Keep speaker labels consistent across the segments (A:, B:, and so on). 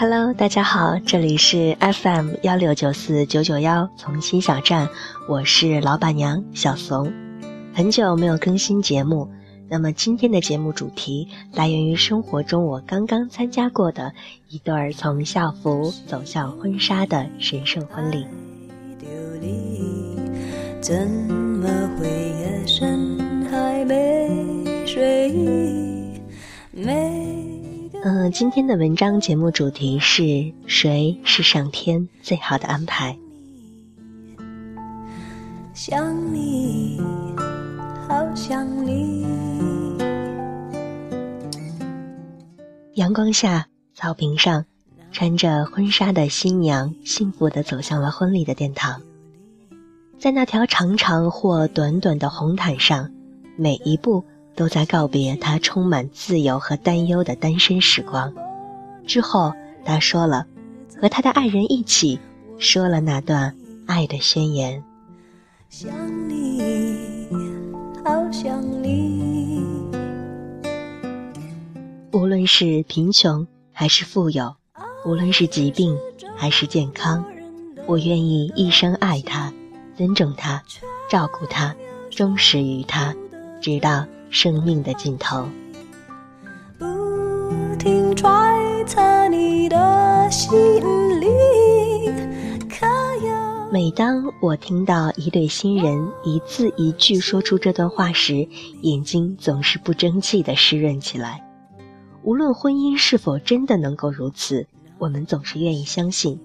A: Hello，大家好，这里是 FM 幺六九四九九幺从新小站，我是老板娘小怂。很久没有更新节目，那么今天的节目主题来源于生活中我刚刚参加过的一对儿从校服走向婚纱的神圣婚礼。怎么会夜深还没睡？没嗯，今天的文章节目主题是谁是上天最好的安排？想你，好想你。阳光下，草坪上，穿着婚纱的新娘幸福的走向了婚礼的殿堂。在那条长长或短短的红毯上，每一步。都在告别他充满自由和担忧的单身时光，之后他说了，和他的爱人一起说了那段爱的宣言。想你，好想你。无论是贫穷还是富有，无论是疾病还是健康，我愿意一生爱他，尊重他，照顾他，忠实于他，直到。生命的尽头。不停揣测你的心每当我听到一对新人一字一句说出这段话时，眼睛总是不争气的湿润起来。无论婚姻是否真的能够如此，我们总是愿意相信，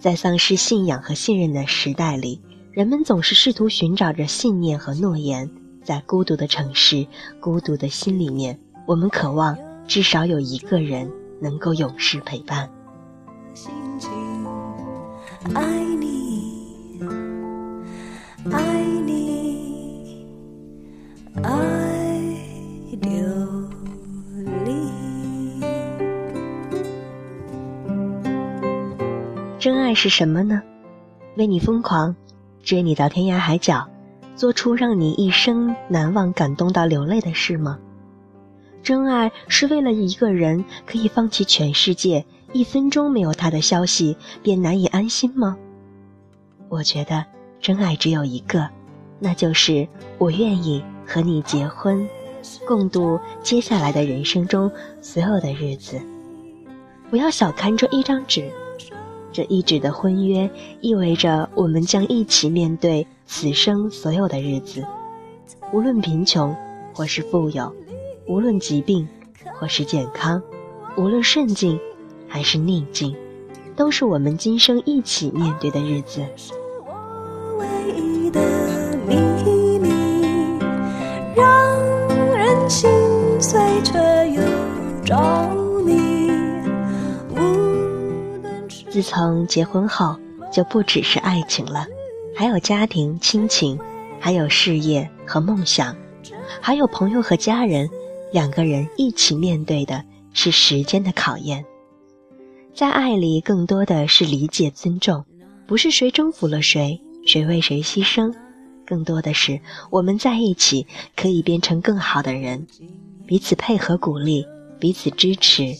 A: 在丧失信仰和信任的时代里，人们总是试图寻找着信念和诺言。在孤独的城市，孤独的心里面，我们渴望至少有一个人能够永世陪伴。爱你，爱你，爱流离。真爱是什么呢？为你疯狂，追你到天涯海角。做出让你一生难忘、感动到流泪的事吗？真爱是为了一个人可以放弃全世界，一分钟没有他的消息便难以安心吗？我觉得真爱只有一个，那就是我愿意和你结婚，共度接下来的人生中所有的日子。不要小看这一张纸，这一纸的婚约意味着我们将一起面对。此生所有的日子，无论贫穷或是富有，无论疾病或是健康，无论顺境还是逆境，都是我们今生一起面对的日子。让人心碎，却又装自从结婚后，就不只是爱情了。还有家庭、亲情，还有事业和梦想，还有朋友和家人，两个人一起面对的是时间的考验。在爱里，更多的是理解、尊重，不是谁征服了谁，谁为谁牺牲，更多的是我们在一起可以变成更好的人，彼此配合、鼓励，彼此支持。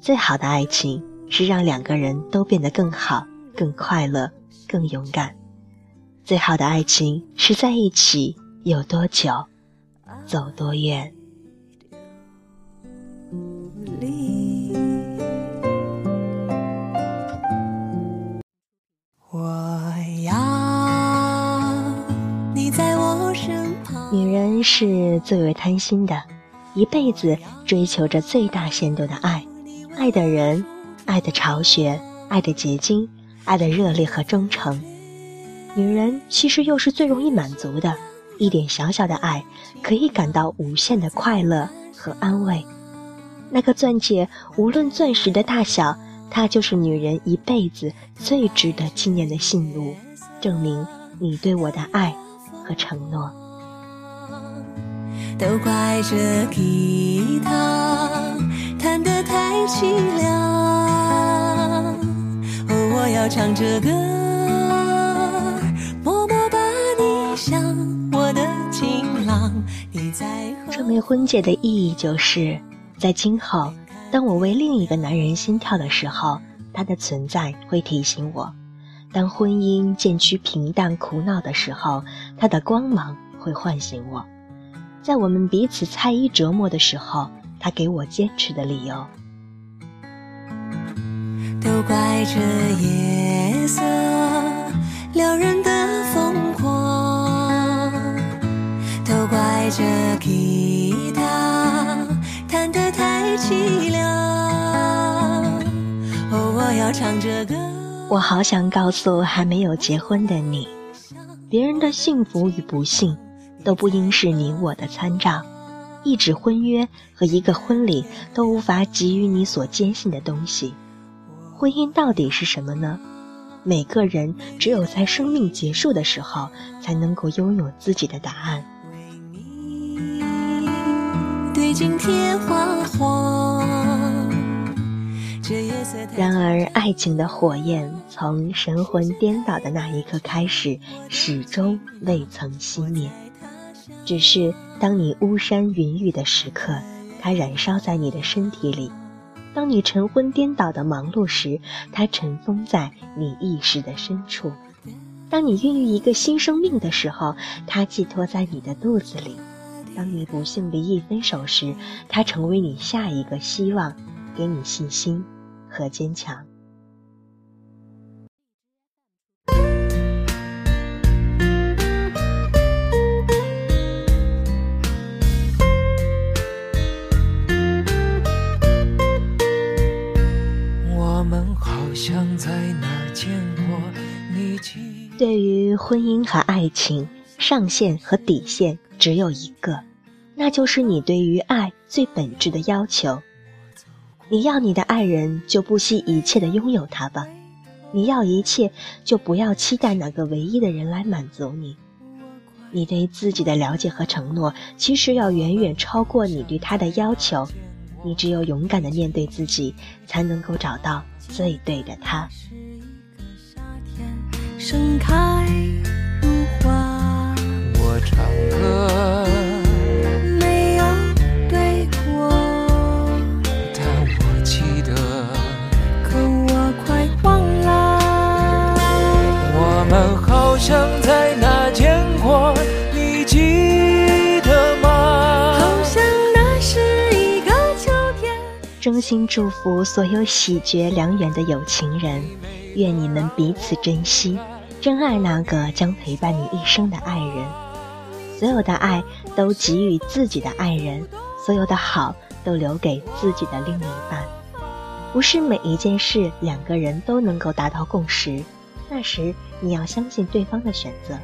A: 最好的爱情是让两个人都变得更好、更快乐、更勇敢。最好的爱情是在一起有多久，走多远。我要你在我身旁。女人是最为贪心的，一辈子追求着最大限度的爱，爱的人，爱的巢穴，爱的结晶，爱的热烈和忠诚。女人其实又是最容易满足的，一点小小的爱可以感到无限的快乐和安慰。那个钻戒，无论钻石的大小，它就是女人一辈子最值得纪念的信物，证明你对我的爱和承诺。都怪这吉他弹得太凄凉，哦，我要唱这歌。这枚婚戒的意义就是，在今后，当我为另一个男人心跳的时候，他的存在会提醒我；当婚姻渐趋平淡苦恼的时候，他的光芒会唤醒我；在我们彼此猜疑折磨的时候，他给我坚持的理由。
B: 都怪这夜色撩人的疯狂，都怪这吉他弹得太凄凉。哦我要唱这歌。
A: 我好想告诉还没有结婚的你，别人的幸福与不幸，都不应是你我的参照。一纸婚约和一个婚礼都无法给予你所坚信的东西。婚姻到底是什么呢？每个人只有在生命结束的时候，才能够拥有自己的答案。
B: 对镜贴花黄。
A: 然而，爱情的火焰从神魂颠倒的那一刻开始，始终未曾熄灭。只是当你巫山云雨的时刻，它燃烧在你的身体里；当你晨昏颠倒的忙碌时，它尘封在你意识的深处；当你孕育一个新生命的时候，它寄托在你的肚子里；当你不幸离异分手时，它成为你下一个希望，给你信心。和坚强。对于婚姻和爱情，上限和底线只有一个，那就是你对于爱最本质的要求。你要你的爱人，就不惜一切的拥有他吧。你要一切，就不要期待哪个唯一的人来满足你。你对自己的了解和承诺，其实要远远超过你对他的要求。你只有勇敢的面对自己，才能够找到最对的他。
B: 盛开如花，我唱歌。
C: 像在那见过，你记得吗？
B: 好像那是一个秋天
A: 衷心祝福所有喜结良缘的有情人，愿你们彼此珍惜，真爱那个将陪伴你一生的爱人。所有的爱都给予自己的爱人，所有的好都留给自己的另一半。不是每一件事两个人都能够达到共识，那时你要相信对方的选择。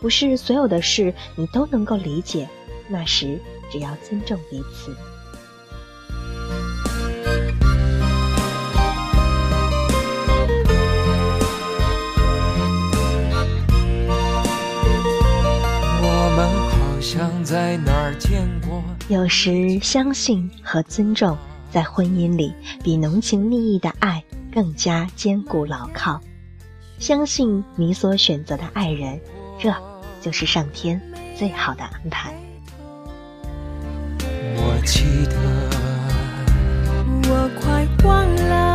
A: 不是所有的事你都能够理解，那时只要尊重彼此。有时，相信和尊重在婚姻里比浓情蜜意的爱更加坚固牢靠。相信你所选择的爱人，这就是上天最好的安排。
B: 我记得，我快忘了，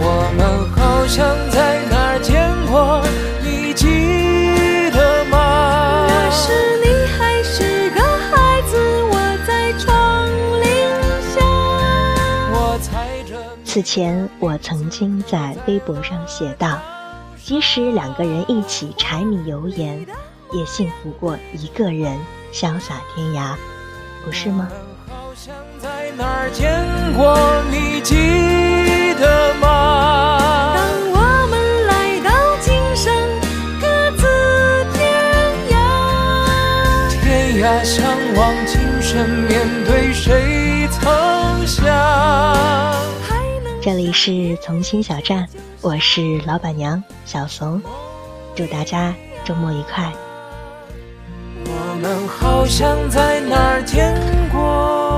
B: 我们好像在哪儿见过。
A: 此前，我曾经在微博上写道：“即使两个人一起柴米油盐，也幸福过一个人潇洒天涯，不是吗？”这里是从心小站，我是老板娘小怂，祝大家周末愉快。
B: 我们好像在哪儿见过